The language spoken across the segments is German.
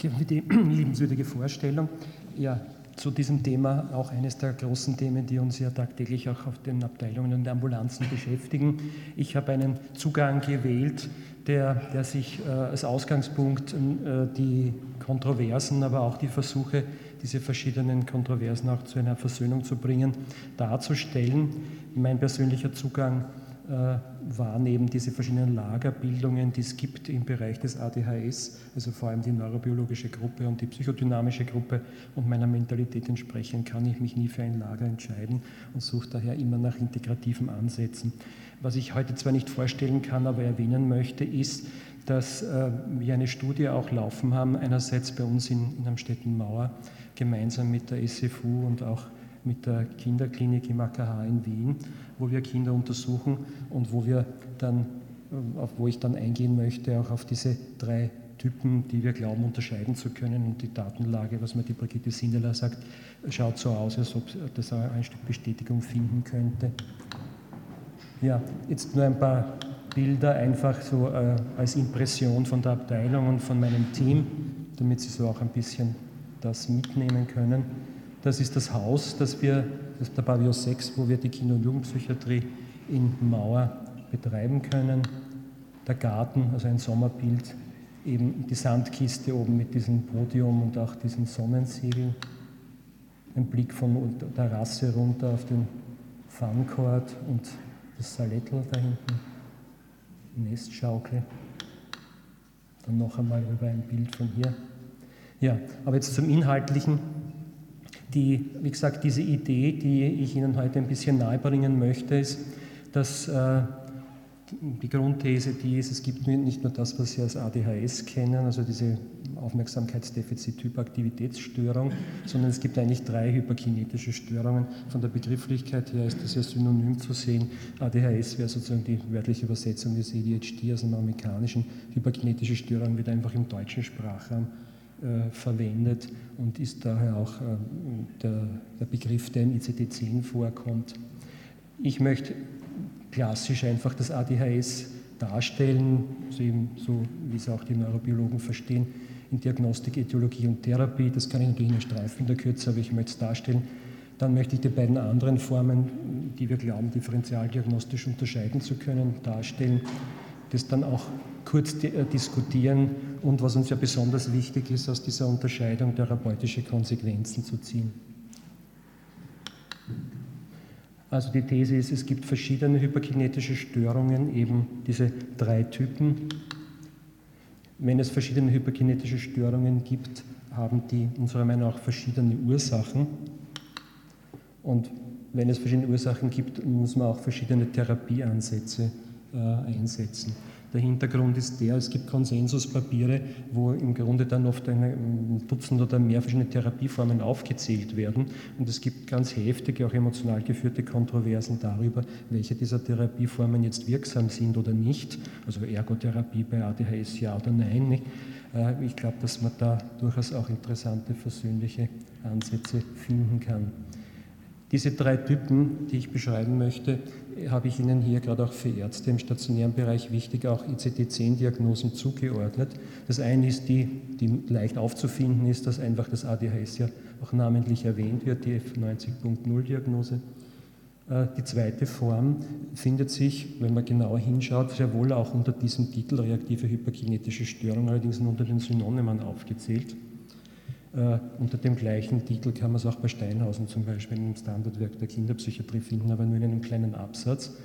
Danke für die liebenswürdige Vorstellung. Ja, zu diesem Thema auch eines der großen Themen, die uns ja tagtäglich auch auf den Abteilungen und Ambulanzen beschäftigen. Ich habe einen Zugang gewählt, der, der sich äh, als Ausgangspunkt äh, die Kontroversen, aber auch die Versuche, diese verschiedenen Kontroversen auch zu einer Versöhnung zu bringen, darzustellen. Mein persönlicher Zugang äh, wahrnehmen, diese verschiedenen Lagerbildungen, die es gibt im Bereich des ADHS, also vor allem die neurobiologische Gruppe und die psychodynamische Gruppe und meiner Mentalität entsprechend kann ich mich nie für ein Lager entscheiden und suche daher immer nach integrativen Ansätzen. Was ich heute zwar nicht vorstellen kann, aber erwähnen möchte, ist, dass äh, wir eine Studie auch laufen haben, einerseits bei uns in, in Amstetten Mauer, gemeinsam mit der SFU und auch mit der Kinderklinik im AKH in Wien, wo wir Kinder untersuchen und wo wir dann, äh, auf wo ich dann eingehen möchte, auch auf diese drei Typen, die wir glauben unterscheiden zu können. Und die Datenlage, was mir die Brigitte Sindeler sagt, schaut so aus, als ob das ein Stück Bestätigung finden könnte. Ja, jetzt nur ein paar Bilder einfach so äh, als Impression von der Abteilung und von meinem Team, damit Sie so auch ein bisschen das mitnehmen können. Das ist das Haus, das wir, das ist der Pavillon 6, wo wir die Kinder- und Jugendpsychiatrie in Mauer betreiben können. Der Garten, also ein Sommerbild, eben die Sandkiste oben mit diesem Podium und auch diesen Sonnensegel. Ein Blick von der Terrasse runter auf den Funcourt und das Salettel da hinten, Nestschaukel. Dann noch einmal über ein Bild von hier. Ja, aber jetzt zum Inhaltlichen die, wie gesagt, diese Idee, die ich Ihnen heute ein bisschen nahebringen möchte, ist, dass äh, die Grundthese, die ist, es gibt nicht nur das, was Sie als ADHS kennen, also diese Aufmerksamkeitsdefizit-Hyperaktivitätsstörung, sondern es gibt eigentlich drei hyperkinetische Störungen. Von der Begrifflichkeit her ist das ja synonym zu sehen. ADHS wäre sozusagen die wörtliche Übersetzung des ADHD, also einer amerikanischen. Hyperkinetische Störung wird einfach im deutschen Sprachraum äh, verwendet und ist daher auch äh, der, Begriff, der im ICD-10 vorkommt. Ich möchte klassisch einfach das ADHS darstellen, so, eben, so wie es auch die Neurobiologen verstehen, in Diagnostik, Etiologie und Therapie. Das kann ich natürlich nicht streifen in der Kürze, aber ich möchte es darstellen. Dann möchte ich die beiden anderen Formen, die wir glauben, differentialdiagnostisch unterscheiden zu können, darstellen. Das dann auch kurz äh, diskutieren und was uns ja besonders wichtig ist, aus dieser Unterscheidung therapeutische Konsequenzen zu ziehen. Also die These ist, es gibt verschiedene hyperkinetische Störungen, eben diese drei Typen. Wenn es verschiedene hyperkinetische Störungen gibt, haben die unserer Meinung nach verschiedene Ursachen. Und wenn es verschiedene Ursachen gibt, muss man auch verschiedene Therapieansätze äh, einsetzen. Der Hintergrund ist der, es gibt Konsensuspapiere, wo im Grunde dann oft ein Dutzend oder mehr verschiedene Therapieformen aufgezählt werden. Und es gibt ganz heftige, auch emotional geführte Kontroversen darüber, welche dieser Therapieformen jetzt wirksam sind oder nicht. Also Ergotherapie bei ADHS ja oder nein. Äh, ich glaube, dass man da durchaus auch interessante versöhnliche Ansätze finden kann. Diese drei Typen, die ich beschreiben möchte, habe ich Ihnen hier gerade auch für Ärzte im stationären Bereich wichtig auch ICD-10-Diagnosen zugeordnet. Das eine ist die, die leicht aufzufinden ist, dass einfach das ADHS ja auch namentlich erwähnt wird, die F90.0-Diagnose. Äh, die zweite Form findet sich, wenn man genauer hinschaut, sehr wohl auch unter diesem Titel reaktive hyperkinetische Störung, allerdings unter den Synonymen aufgezählt. Äh, unter dem gleichen Titel kann man es auch bei Steinhausen zum Beispiel im Standardwerk der Kinderpsychiatrie finden, aber nur in einem kleinen Absatz.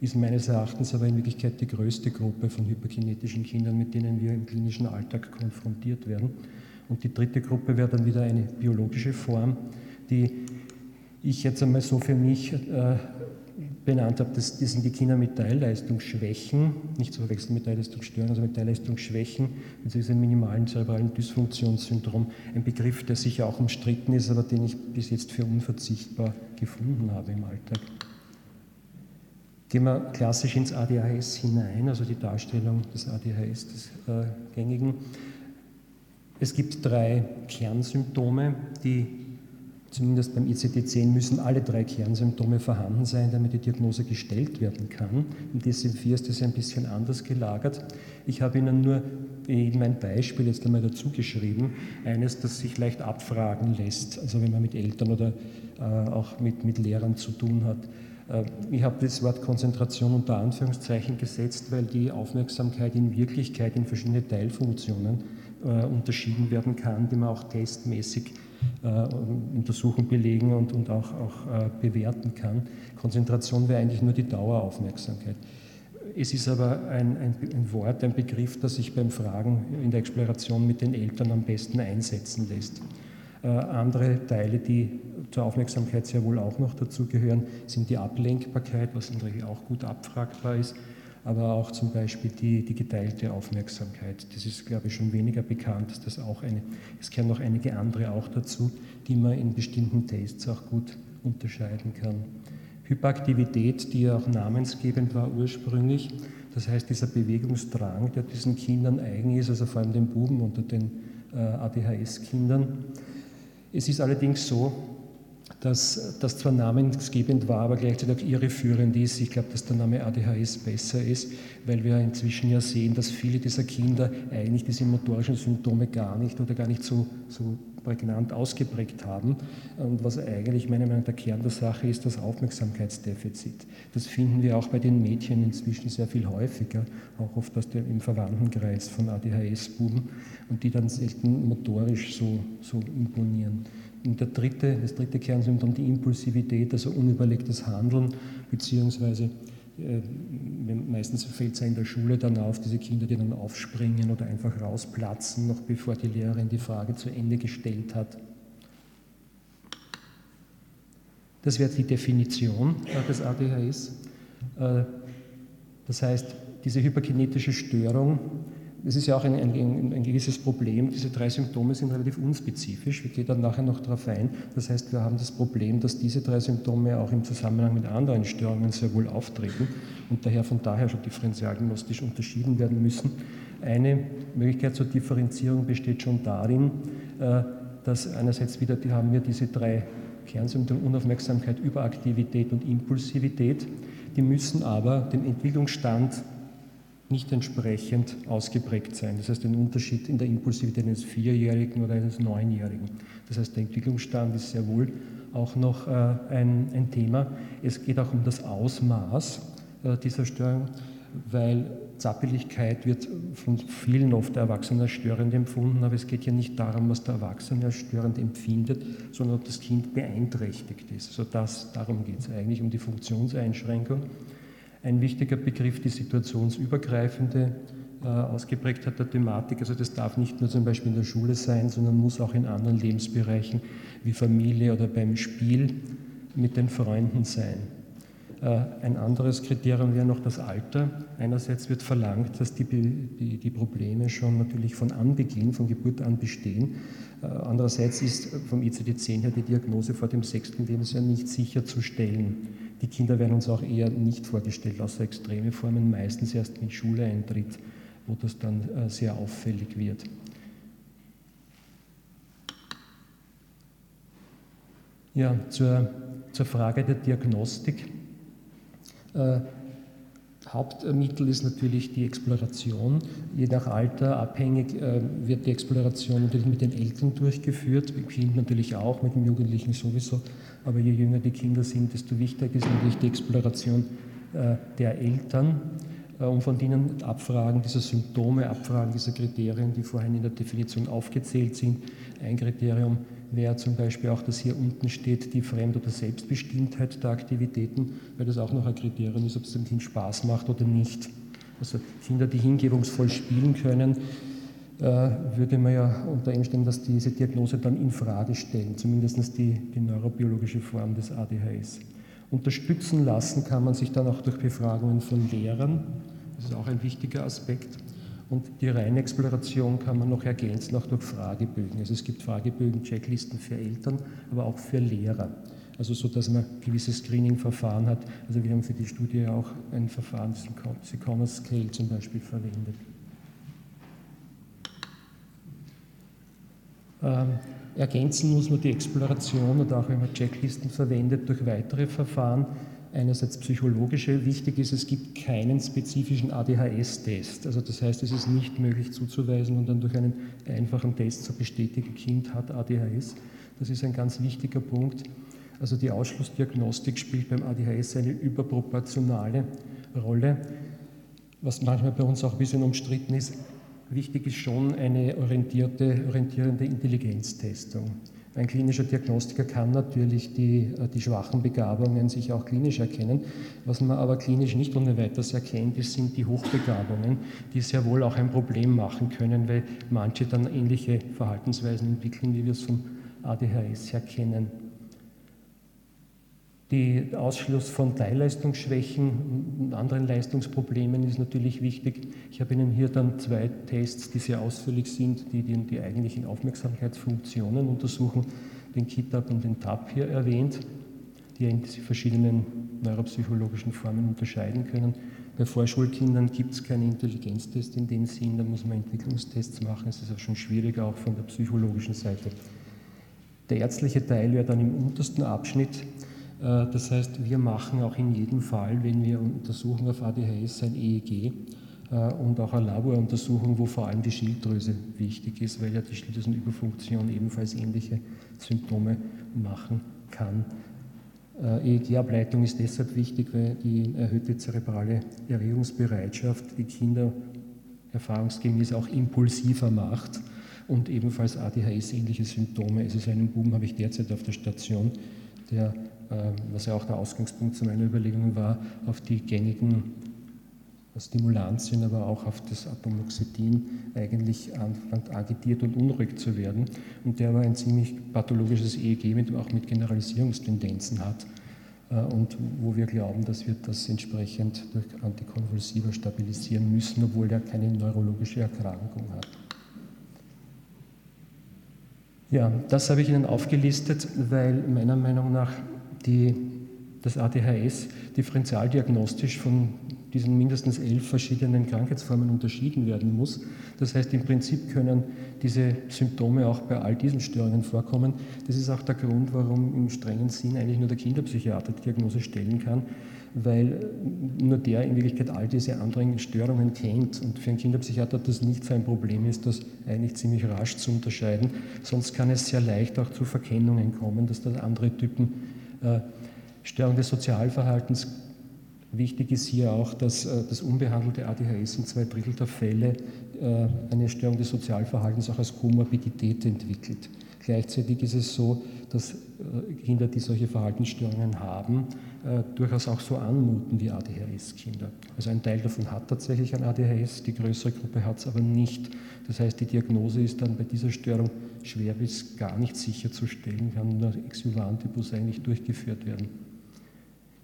Ist meines Erachtens aber in Wirklichkeit die größte Gruppe von hyperkinetischen Kindern, mit denen wir im klinischen Alltag konfrontiert werden. Und die dritte Gruppe wäre dann wieder eine biologische Form, die ich jetzt einmal so für mich äh, benannt habe, das, das sind die Kinder mit Teilleistungsschwächen, nicht zu verwechseln mit Teilleistungsstörungen, also mit Teilleistungsschwächen, diesem minimalen zerebralen Dysfunktionssyndrom, ein Begriff, der sicher auch umstritten ist, aber den ich bis jetzt für unverzichtbar gefunden habe im Alltag. Gehen wir klassisch ins ADHS hinein, also die Darstellung des ADHS, des äh, gängigen. Es gibt drei Kernsymptome, die Zumindest beim ICD-10 müssen alle drei Kernsymptome vorhanden sein, damit die Diagnose gestellt werden kann. Im DSM-4 ist das ein bisschen anders gelagert. Ich habe Ihnen nur in mein Beispiel jetzt einmal dazu geschrieben, eines, das sich leicht abfragen lässt, also wenn man mit Eltern oder äh, auch mit, mit Lehrern zu tun hat. Äh, ich habe das Wort Konzentration unter Anführungszeichen gesetzt, weil die Aufmerksamkeit in Wirklichkeit in verschiedene Teilfunktionen äh, unterschieden werden kann, die man auch testmäßig untersuchen, belegen und, und auch, auch äh, bewerten kann. Konzentration wäre eigentlich nur die Daueraufmerksamkeit. Es ist aber ein, ein, ein, Wort, ein Begriff, das sich beim Fragen in der Exploration mit den Eltern am besten einsetzen lässt. Äh, andere Teile, die zur Aufmerksamkeit sehr wohl auch noch dazugehören, sind die Ablenkbarkeit, was Regel auch gut abfragbar ist, aber auch zum Beispiel die, die geteilte Aufmerksamkeit. Das ist, glaube ich, schon weniger bekannt, dass das auch eine, es kehren noch einige andere auch dazu, die man in bestimmten Tests auch gut unterscheiden kann. Hyperaktivität, die ja auch namensgebend war ursprünglich, das heißt dieser Bewegungsdrang, der diesen Kindern eigen ist, also vor allem den Buben unter den äh, ADHS-Kindern. Es ist allerdings so, dass das zwar namensgebend war, aber gleichzeitig auch irreführend ist. Ich glaube, dass der Name ADHS besser ist, weil wir inzwischen ja sehen, dass viele dieser Kinder eigentlich diese motorischen Symptome gar nicht oder gar nicht so, so prägnant ausgeprägt haben. Und was eigentlich meiner Meinung nach der Kern der Sache ist, das Aufmerksamkeitsdefizit. Das finden wir auch bei den Mädchen inzwischen sehr viel häufiger, auch oft aus dem, im Verwandtenkreis von ADHS-Buben und die dann selten motorisch so, so imponieren. Und der dritte, das dritte Kernsymptom, die Impulsivität, also unüberlegtes Handeln, beziehungsweise meistens fällt es in der Schule dann auf, diese Kinder, die dann aufspringen oder einfach rausplatzen, noch bevor die Lehrerin die Frage zu Ende gestellt hat. Das wäre die Definition des ADHS. Äh, das heißt, diese hyperkinetische Störung das ist ja auch ein, ein, ein, gewisses Problem. Diese drei Symptome sind relativ unspezifisch. Wir gehen dann nachher noch darauf ein. Das heißt, wir haben das Problem, dass diese drei Symptome auch im Zusammenhang mit anderen Störungen sehr wohl auftreten und daher von daher schon differenzialgnostisch unterschieden werden müssen. Eine Möglichkeit zur Differenzierung besteht schon darin, äh, dass einerseits wieder, die haben wir diese drei Kernsymptome Unaufmerksamkeit, Überaktivität und Impulsivität. Die müssen aber dem Entwicklungsstand nicht entsprechend ausgeprägt sein. Das heißt, ein Unterschied in der Impulsivität eines Vierjährigen oder eines Neunjährigen. Das heißt, der Entwicklungsstand ist sehr wohl auch noch äh, ein, ein Thema. Es geht auch um das Ausmaß äh, dieser Störung, weil Zappeligkeit wird von vielen oft der Erwachsene als störend empfunden, aber es geht ja nicht darum, was der Erwachsene als störend empfindet, sondern ob das Kind beeinträchtigt ist. Also das, darum geht es eigentlich, um die Funktionseinschränkung. Ein wichtiger Begriff, die situationsübergreifende äh, Ausgeprägtheit der Thematik. Also das darf nicht nur zum Beispiel in der Schule sein, sondern muss auch in anderen Lebensbereichen wie Familie oder beim Spiel mit den Freunden sein. Äh, ein anderes Kriterium wäre noch das Alter. Einerseits wird verlangt, dass die, die, die Probleme schon natürlich von Anbeginn, von Geburt an bestehen. Äh, andererseits ist vom ICD-10 her die Diagnose vor dem sechsten Lebensjahr nicht sicher zu stellen. Die Kinder werden uns auch eher nicht vorgestellt, außer extreme Formen, meistens erst mit Schuleintritt, wo das dann äh, sehr auffällig wird. Ja, zur, zur Frage der Diagnostik. Äh, Hauptmittel ist natürlich die Exploration. Je nach Alter abhängig äh, wird die Exploration natürlich mit den Eltern durchgeführt, mit Kind natürlich auch, mit dem Jugendlichen sowieso. Aber je jünger die Kinder sind, desto wichtiger ist natürlich die Exploration äh, der Eltern äh, und von denen Abfragen dieser Symptome, Abfragen dieser Kriterien, die vorhin in der Definition aufgezählt sind. Ein Kriterium wäre zum Beispiel auch, dass hier unten steht, die Fremd- oder Selbstbestimmtheit der Aktivitäten, weil das auch noch ein Kriterium ist, ob es dem Kind Spaß macht oder nicht. Also Kinder, die hingebungsvoll spielen können, würde man ja unter Umständen, dass diese Diagnose dann in Frage stellen, zumindest die, die neurobiologische Form des ADHS. Unterstützen lassen kann man sich dann auch durch Befragungen von Lehrern, das ist auch ein wichtiger Aspekt. Und die reine Exploration kann man noch ergänzen, auch durch Fragebögen. Also es gibt Fragebögen, Checklisten für Eltern, aber auch für Lehrer. Also so, dass man gewisse Screening-Verfahren hat. Also wir haben für die Studie auch ein Verfahren, das Seconners Scale zum Beispiel verwendet. Ähm, ergänzen muss man die Exploration oder auch wenn man Checklisten verwendet durch weitere Verfahren. einerseits psychologische. Wichtig ist, es gibt keinen spezifischen ADHS-Test. Also das heißt, es ist nicht möglich zuzuweisen und dann durch einen einfachen Test zu bestätigen, Kind hat ADHS. Das ist ein ganz wichtiger Punkt. Also die Ausschlussdiagnostik spielt beim ADHS eine überproportionale Rolle. Was manchmal bei uns auch ein bisschen umstritten ist, wichtig ist schon eine orientierte, orientierende Intelligenztestung. Ein klinischer Diagnostiker kann natürlich die, äh, die schwachen Begabungen sich auch klinisch erkennen. Was man aber klinisch nicht ohne weiteres erkennt, sind die Hochbegabungen, die sehr wohl auch ein Problem machen können, weil manche dann ähnliche Verhaltensweisen entwickeln, wie wir es vom ADHS her kennen. Der Ausschluss von Teilleistungsschwächen und anderen Leistungsproblemen ist natürlich wichtig. Ich habe Ihnen hier dann zwei Tests, die sehr ausführlich sind, die die, die eigentlichen Aufmerksamkeitsfunktionen untersuchen, den KITAB und den TAP hier erwähnt, die in diese verschiedenen neuropsychologischen Formen unterscheiden können. Bei Vorschulkindern gibt es keinen Intelligenztest in dem Sinn, da muss man Entwicklungstests machen. Es ist auch schon schwieriger, auch von der psychologischen Seite. Der ärztliche Teil wäre dann im untersten Abschnitt das heißt, wir machen auch in jedem Fall, wenn wir untersuchen auf ADHS, ein EEG äh, und auch eine Laboruntersuchung, wo vor allem die Schilddrüse wichtig ist, weil ja die Schilddrüsenüberfunktion ebenfalls ähnliche Symptome machen kann. Äh, EEG-Ableitung ist deshalb wichtig, weil die erhöhte zerebrale Erregungsbereitschaft die Kinder erfahrungsgemäß auch impulsiver macht und ebenfalls ADHS-ähnliche Symptome. Also so einen Buben habe ich derzeit auf der Station, der was ja auch der Ausgangspunkt zu meiner Überlegungen war, auf die gängigen Stimulantien, aber auch auf das Atomoxetin eigentlich anfängt agitiert und unruhig zu werden. Und der aber ein ziemlich pathologisches EEG mit, auch mit Generalisierungstendenzen hat. Äh, und wo wir glauben, dass wir das entsprechend durch Antikonvulsiva stabilisieren müssen, obwohl der keine neurologische Erkrankung hat. Ja, das habe ich Ihnen aufgelistet, weil meiner Meinung nach die, das ADHS differentialdiagnostisch von diesen mindestens elf verschiedenen Krankheitsformen unterschieden werden muss. Das heißt, im Prinzip können diese Symptome auch bei all diesen Störungen vorkommen. Das ist auch der Grund, warum im strengen Sinn eigentlich nur der Kinderpsychiater die Diagnose stellen kann, weil nur der in Wirklichkeit all diese anderen Störungen kennt. Und für einen Kinderpsychiater das nicht so ein Problem ist, das eigentlich ziemlich rasch zu unterscheiden. Sonst kann es sehr leicht auch zu Verkennungen kommen, dass da andere Typen Störung des Sozialverhaltens. Wichtig ist hier auch, dass äh, das unbehandelte ADHS in zwei Drittel der Fälle äh, eine Störung des Sozialverhaltens auch als Komorbidität entwickelt. Gleichzeitig ist es so, dass Kinder, die solche Verhaltensstörungen haben, durchaus auch so anmuten wie ADHS-Kinder. Also ein Teil davon hat tatsächlich ein ADHS, die größere Gruppe hat es aber nicht. Das heißt, die Diagnose ist dann bei dieser Störung schwer bis gar nicht sicherzustellen, kann nur Exuvantibus eigentlich durchgeführt werden.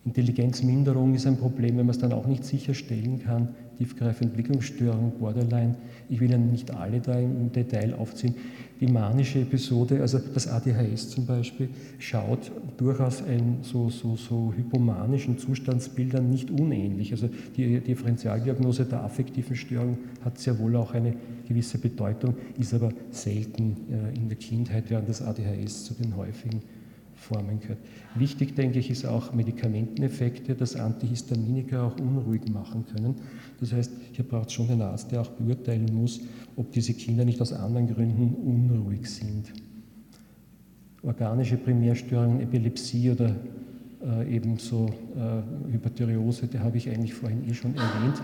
Intelligenzminderung ist ein Problem, wenn man es dann auch nicht sicherstellen kann. Tiefgreifende Entwicklungsstörung, Borderline. Ich will Ihnen nicht alle da im Detail aufziehen. Die manische Episode, also das ADHS zum Beispiel, schaut durchaus ein, so, so, so hypomanischen Zustandsbildern nicht unähnlich. Also die Differentialdiagnose der affektiven Störung hat sehr wohl auch eine gewisse Bedeutung, ist aber selten äh, in der Kindheit, während das ADHS zu den häufigen Formen gehört. Wichtig, denke ich, ist auch Medikamenteneffekte, dass Antihistaminika auch unruhig machen können. Das heißt, hier braucht es schon einen Arzt, der auch beurteilen muss, ob diese Kinder nicht aus anderen Gründen unruhig sind. Organische Primärstörungen, Epilepsie oder äh, ebenso äh, Hyperthyreose, die habe ich eigentlich vorhin eh schon erwähnt.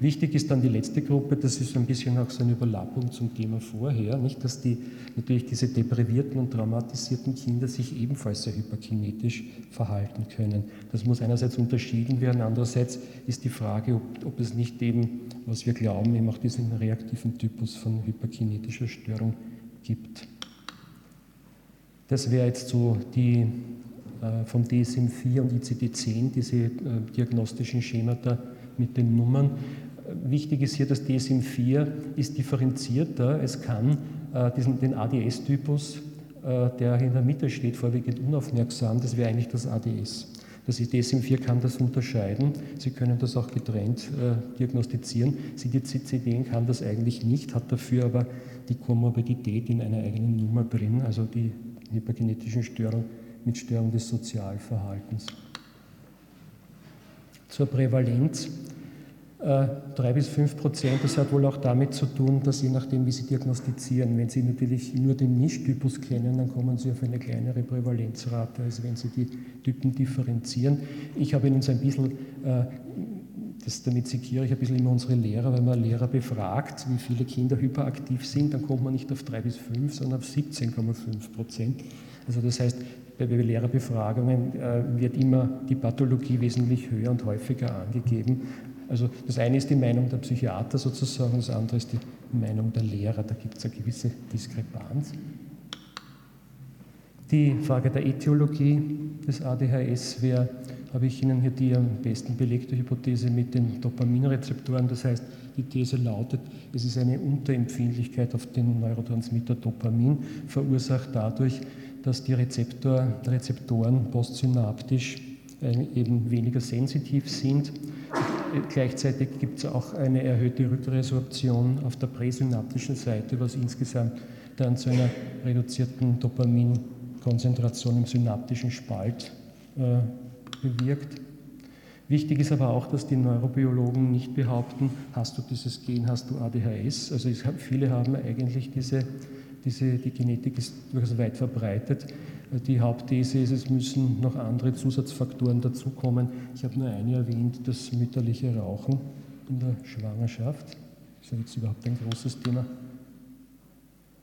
Wichtig ist dann die letzte Gruppe, das ist ein bisschen auch so eine Überlappung zum Thema vorher, nicht, dass die, natürlich diese deprivierten und traumatisierten Kinder sich ebenfalls sehr hyperkinetisch verhalten können. Das muss einerseits unterschieden werden, andererseits ist die Frage, ob, ob es nicht eben, was wir glauben, eben auch diesen reaktiven Typus von hyperkinetischer Störung gibt. Das wäre jetzt so die äh, vom DSM-4 und ICD-10, diese äh, diagnostischen Schemata mit den Nummern. Wichtig ist hier, das DSM-4 ist differenzierter. Es kann äh, diesen, den ADS-Typus, äh, der in der Mitte steht, vorwiegend unaufmerksam, das wäre eigentlich das ADS. Das DSM-4 kann das unterscheiden. Sie können das auch getrennt äh, diagnostizieren. CDC-10 kann das eigentlich nicht, hat dafür aber die Komorbidität in einer eigenen Nummer drin, also die hypergenetischen Störungen mit Störung des Sozialverhaltens. zur Prävalenz. Äh, drei bis fünf Prozent, das hat wohl auch damit zu tun, dass je nachdem, wie Sie diagnostizieren, wenn Sie natürlich nur den Mischtypus kennen, dann kommen Sie auf eine kleinere Prävalenzrate, als wenn Sie die Typen differenzieren. Ich habe Ihnen so ein bisschen, äh, das, damit sekiere ich ein bisschen immer unsere Lehrer, wenn man Lehrer befragt, wie viele Kinder hyperaktiv sind, dann kommt man nicht auf drei bis fünf, sondern auf 17,5 Prozent. Also das heißt, bei Lehrerbefragungen äh, wird immer die Pathologie wesentlich höher und häufiger angegeben. Also das eine ist die Meinung der Psychiater sozusagen, das andere ist die Meinung der Lehrer. Da gibt es eine gewisse Diskrepanz. Die Frage der Äthiologie des ADHS wäre, habe ich Ihnen hier die am besten belegte Hypothese mit den Dopaminrezeptoren. Das heißt, die These lautet, es ist eine Unterempfindlichkeit auf den Neurotransmitter Dopamin, verursacht dadurch, dass die Rezeptor, Rezeptoren postsynaptisch äh, eben weniger sensitiv sind Gleichzeitig gibt es auch eine erhöhte Rückresorption auf der präsynaptischen Seite, was insgesamt dann zu einer reduzierten Dopaminkonzentration im synaptischen Spalt äh, bewirkt. Wichtig ist aber auch, dass die Neurobiologen nicht behaupten, hast du dieses Gen, hast du ADHS. Also es, viele haben eigentlich diese, diese, die Genetik ist durchaus weit verbreitet. Die Hauptthese ist, es müssen noch andere Zusatzfaktoren dazukommen. Ich habe nur eine erwähnt, das mütterliche Rauchen in der Schwangerschaft. Das ist ja jetzt überhaupt ein großes Thema.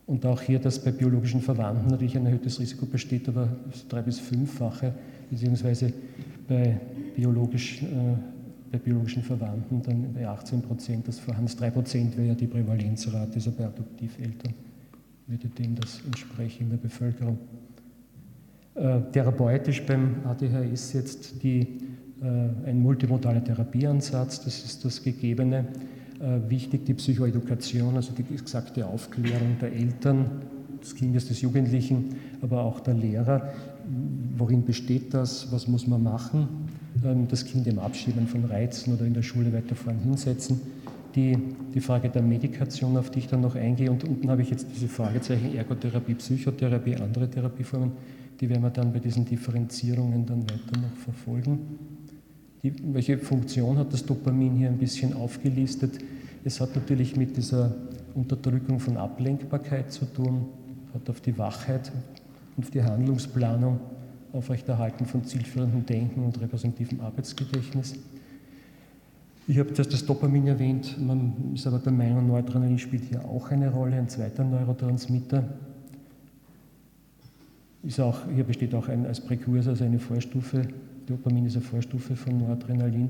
Und auch hier, dass bei biologischen Verwandten natürlich ein erhöhtes Risiko besteht, aber das drei- bis fünffache, beziehungsweise bei, biologisch, äh, bei biologischen Verwandten dann bei 18 Prozent das Vorhanden. 3 Prozent wäre ja die Prävalenzrate, also bei Adoptiveltern würde dem das entsprechen in der Bevölkerung. Äh, therapeutisch beim ADHS jetzt die, äh, ein multimodaler Therapieansatz, das ist das Gegebene. Äh, wichtig die Psychoedukation, also die gesagte Aufklärung der Eltern, des Kindes, des Jugendlichen, aber auch der Lehrer. Worin besteht das? Was muss man machen? Ähm, das Kind im Abschieben von Reizen oder in der Schule weiter vorn hinsetzen. Die, die Frage der Medikation, auf die ich dann noch eingehe. Und unten habe ich jetzt diese Fragezeichen Ergotherapie, Psychotherapie, andere Therapieformen. Die werden wir dann bei diesen Differenzierungen dann weiter noch verfolgen. Die, welche Funktion hat das Dopamin hier ein bisschen aufgelistet? Es hat natürlich mit dieser Unterdrückung von Ablenkbarkeit zu tun, hat auf die Wachheit und auf die Handlungsplanung, Aufrechterhalten von zielführendem Denken und repräsentativem Arbeitsgedächtnis. Ich habe das, das Dopamin erwähnt, man ist aber der Meinung, Noradrenalin spielt hier auch eine Rolle, ein zweiter Neurotransmitter. Ist auch, hier besteht auch ein, als Präkursor, also eine Vorstufe, Dopamin ist eine Vorstufe von Noradrenalin,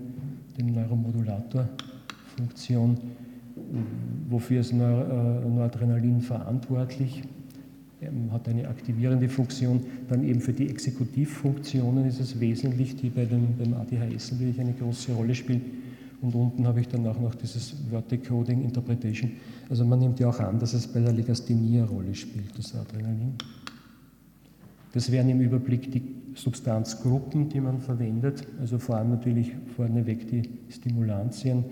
den Neuromodulatorfunktion. Wofür ist Noradrenalin verantwortlich? hat eine aktivierende Funktion. Dann eben für die Exekutivfunktionen ist es wesentlich, die bei dem, beim ADHS natürlich eine große Rolle spielen. Und unten habe ich dann auch noch dieses Word Interpretation. Also man nimmt ja auch an, dass es bei der Legasthenie eine Rolle spielt, das Adrenalin. Das wären im Überblick die Substanzgruppen, die man verwendet, also vor allem natürlich vorneweg die Stimulantien,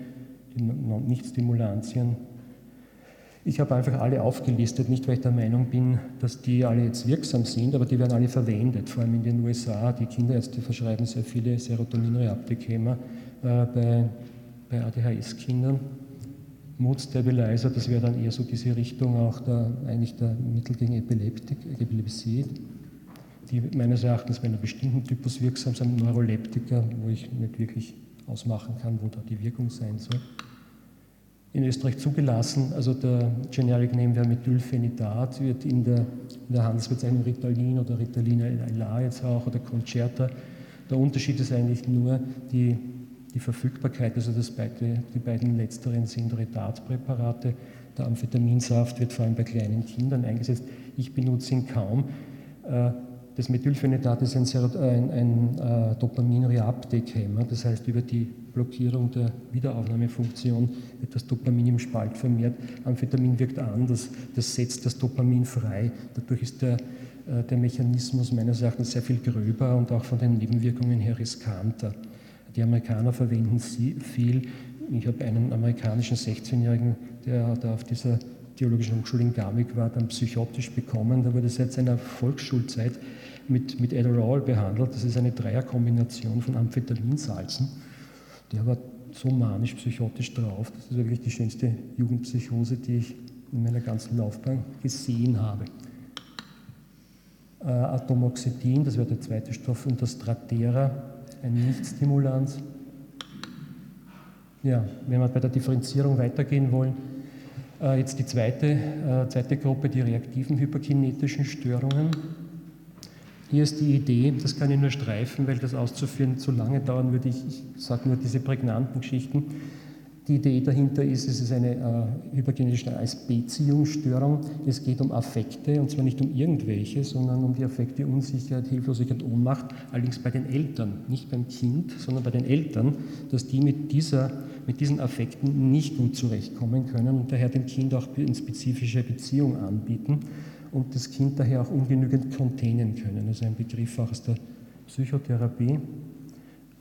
die Nicht-Stimulantien. Ich habe einfach alle aufgelistet, nicht weil ich der Meinung bin, dass die alle jetzt wirksam sind, aber die werden alle verwendet, vor allem in den USA. Die Kinderärzte verschreiben sehr viele Serotonin-Reuptake-Hämmer äh, bei, bei ADHS-Kindern. Mood Stabilizer, das wäre dann eher so diese Richtung auch der, eigentlich der Mittel gegen Epileptik, Epilepsie die meines Erachtens bei einem bestimmten Typus wirksam sind, Neuroleptika, wo ich nicht wirklich ausmachen kann, wo da die Wirkung sein soll. In Österreich zugelassen, also der Generic Name wäre Methylphenidat, wird in der, in der Handelsbezeichnung Ritalin oder Ritalin LA jetzt auch oder Concerta. Der Unterschied ist eigentlich nur die, die Verfügbarkeit, also das beide, die beiden letzteren sind Retartpräparate. Der Amphetaminsaft wird vor allem bei kleinen Kindern eingesetzt. Ich benutze ihn kaum. Äh, das Methylphenidat ist ein, ein, ein äh, Dopamin-Reuptake-Hämmer, das heißt, über die Blockierung der Wiederaufnahmefunktion wird das Dopamin im Spalt vermehrt. Amphetamin wirkt anders, das setzt das Dopamin frei. Dadurch ist der, äh, der Mechanismus meines Erachtens sehr viel gröber und auch von den Nebenwirkungen her riskanter. Die Amerikaner verwenden sie viel. Ich habe einen amerikanischen 16-Jährigen, der da auf dieser Theologischen Hochschule in Garmisch war, dann psychotisch bekommen. Da wurde seit seiner Volksschulzeit mit, mit Adderall behandelt. Das ist eine Dreierkombination von Amphetaminsalzen. der war so manisch-psychotisch drauf. Das ist wirklich die schönste Jugendpsychose, die ich in meiner ganzen Laufbahn gesehen habe. Äh, Atomoxetin, das wäre der zweite Stoff, und das Stratera, ein Nichtstimulant. Ja, wenn wir bei der Differenzierung weitergehen wollen, jetzt die zweite, äh, zweite Gruppe, die reaktiven hyperkinetischen Störungen. Hier ist die Idee, das kann ich nur streifen, weil das auszuführen zu lange dauern würde. Ich, ich sage nur diese prägnanten Geschichten. Die Idee dahinter ist, es ist eine äh, hyperkinetische als Beziehungsstörung. Es geht um Affekte und zwar nicht um irgendwelche, sondern um die Affekte Unsicherheit, Hilflosigkeit, Ohnmacht, allerdings bei den Eltern, nicht beim Kind, sondern bei den Eltern, dass die mit, dieser, mit diesen Affekten nicht gut zurechtkommen können und daher dem Kind auch eine spezifische Beziehung anbieten und das Kind daher auch ungenügend containen können. Also ein Begriff auch aus der Psychotherapie.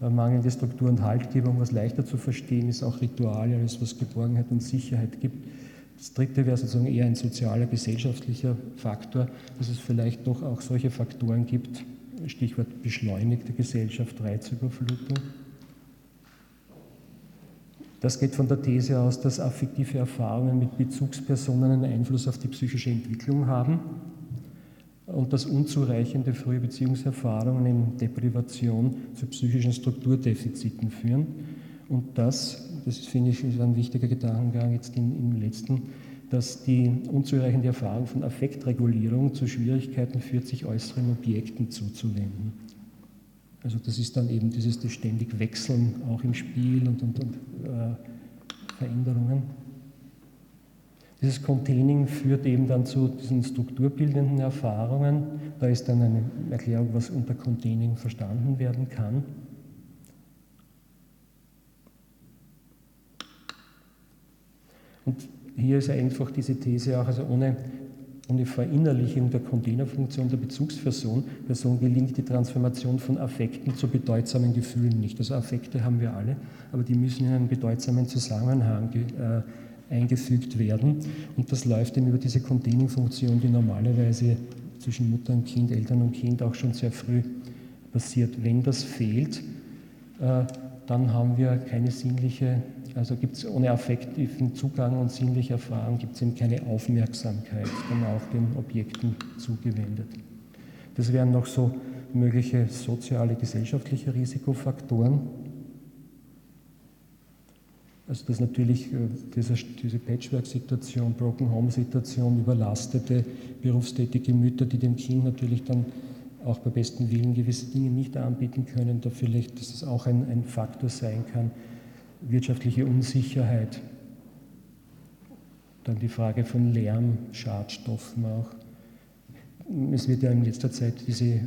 Äh, mangelnde Struktur und Haltgebung, was leichter zu verstehen ist, auch Rituale, alles was Geborgenheit und Sicherheit gibt. Das dritte wäre sozusagen eher ein sozialer, gesellschaftlicher Faktor, dass es vielleicht doch auch solche Faktoren gibt, Stichwort beschleunigte Gesellschaft, Reizüberflutung. Das geht von der These aus, dass affektive Erfahrungen mit Bezugspersonen einen Einfluss auf die psychische Entwicklung haben und dass unzureichende frühe Beziehungserfahrungen in Deprivation zu psychischen Strukturdefiziten führen. Und das, das finde ich ist ein wichtiger Gedankengang jetzt im, im letzten, dass die unzureichende Erfahrung von Affektregulierung zu Schwierigkeiten führt, sich äußeren Objekten zuzuwenden. Also das ist dann eben dieses das ständig Wechseln auch im Spiel und, und, und äh, Veränderungen. Dieses Containing führt eben dann zu diesen strukturbildenden Erfahrungen. Da ist dann eine Erklärung, was unter Containing verstanden werden kann. Und hier ist einfach diese These auch, also ohne, ohne Verinnerlichung der Containerfunktion der Bezugsperson Person gelingt die Transformation von Affekten zu bedeutsamen Gefühlen nicht. Also Affekte haben wir alle, aber die müssen in einen bedeutsamen Zusammenhang äh, eingefügt werden. Und das läuft eben über diese Containing-Funktion, die normalerweise zwischen Mutter und Kind, Eltern und Kind auch schon sehr früh passiert. Wenn das fehlt, äh, dann haben wir keine sinnliche, also gibt es ohne affektiven Zugang und sinnliche Erfahrung, gibt es eben keine Aufmerksamkeit dann auch den Objekten zugewendet. Das wären noch so mögliche soziale, gesellschaftliche Risikofaktoren. Also dass natürlich äh, diese, Patchwork-Situation, Broken Home-Situation, überlastete berufstätige Mütter, die dem Kind natürlich dann auch bei bestem Willen gewisse Dinge nicht anbieten können, da vielleicht, dass es auch ein, ein Faktor sein kann, wirtschaftliche Unsicherheit, dann die Frage von Lärm, Schadstoffen auch. Es wird ja in letzter Zeit diese,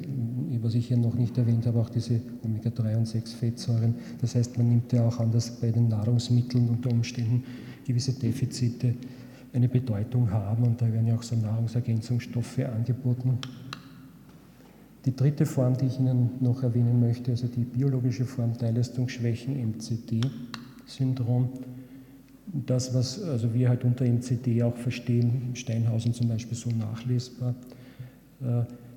was ich hier noch nicht erwähnt habe, auch diese Omega-3 und 6 Fettsäuren. Das heißt, man nimmt ja auch an, dass bei den Nahrungsmitteln unter Umständen gewisse Defizite eine Bedeutung haben und da werden ja auch so Nahrungsergänzungsstoffe angeboten. Die dritte Form, die ich Ihnen noch erwähnen möchte, also die biologische Form Teilleistungsschwächen, MCD-Syndrom. Das, was also wir halt unter MCD auch verstehen, Steinhausen zum Beispiel so nachlesbar,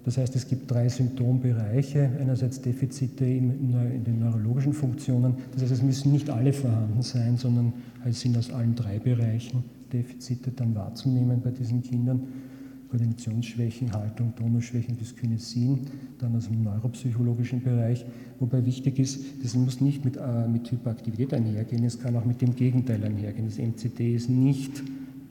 das heißt, es gibt drei Symptombereiche. Einerseits Defizite in, den neurologischen Funktionen. Das heißt, es müssen nicht alle vorhanden sein, sondern es sind aus allen drei Bereichen Defizite dann wahrzunehmen bei diesen Kindern. Koordinationsschwächen, Haltung, Tonusschwächen, Dyskinesin, dann aus dem neuropsychologischen Bereich. Wobei wichtig ist, das muss nicht mit, äh, mit Hyperaktivität einhergehen, es kann auch mit dem Gegenteil einhergehen. Das MCD ist nicht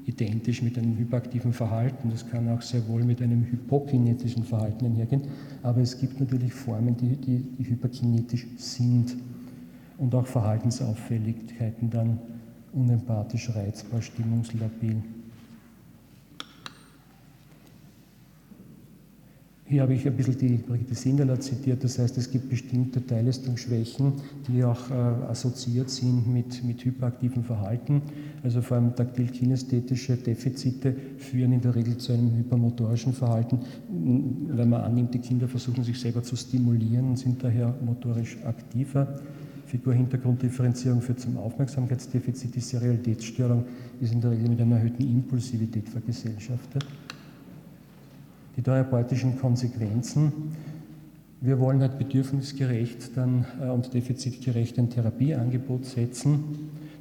identisch mit einem hyperaktiven Verhalten. Das kann auch sehr wohl mit einem hypokinetischen Verhalten einhergehen. Aber es gibt natürlich Formen, die, die, die hyperkinetisch sind und auch Verhaltensauffälligkeiten dann unempathisch, reizbar, stimmungslabil. Hier habe ich ein bisschen die Brigitte Sindeler zitiert, das heißt, es gibt bestimmte Teillistungsschwächen, die auch äh, assoziiert sind mit, mit hyperaktivem Verhalten. Also vor allem taktil-kinästhetische Defizite führen in der Regel zu einem hypermotorischen Verhalten, weil man annimmt, die Kinder versuchen sich selber zu stimulieren und sind daher motorisch aktiver. Figurhintergrunddifferenzierung führt zum Aufmerksamkeitsdefizit. Die Serialitätsstörung ist in der Regel mit einer erhöhten Impulsivität vergesellschaftet die therapeutischen Konsequenzen. Wir wollen halt bedürfnisgerecht dann, äh, und defizitgerecht ein Therapieangebot setzen.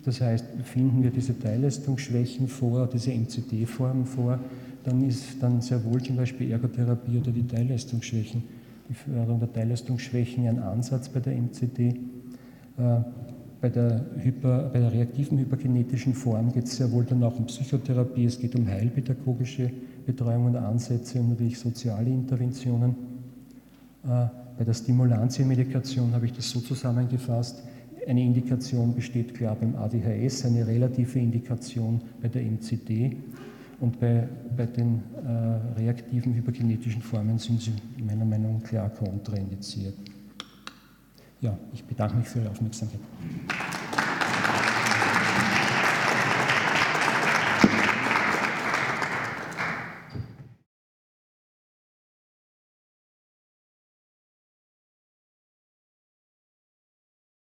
Das heißt, finden wir diese Teilleistungsschwächen vor, diese MCD-Formen vor, dann ist dann sehr wohl zum Beispiel Ergotherapie oder die Teilleistungsschwächen, die Förderung der Teilleistungsschwächen ein Ansatz bei der MCD. Äh, bei der, Hyper, bei der reaktiven hyperkinetischen Form geht es sehr wohl dann auch um Psychotherapie, es geht um heilpädagogische Betreuung und Ansätze und natürlich soziale Interventionen. Äh, bei der Stimulantienmedikation habe ich das so zusammengefasst. Eine Indikation besteht klar beim ADHS, eine relative Indikation bei der MCD und bei, bei den äh, reaktiven hyperkinetischen Formen sind sie meiner Meinung nach klar kontraindiziert. Ja, ich bedanke mich für Ihre Aufmerksamkeit.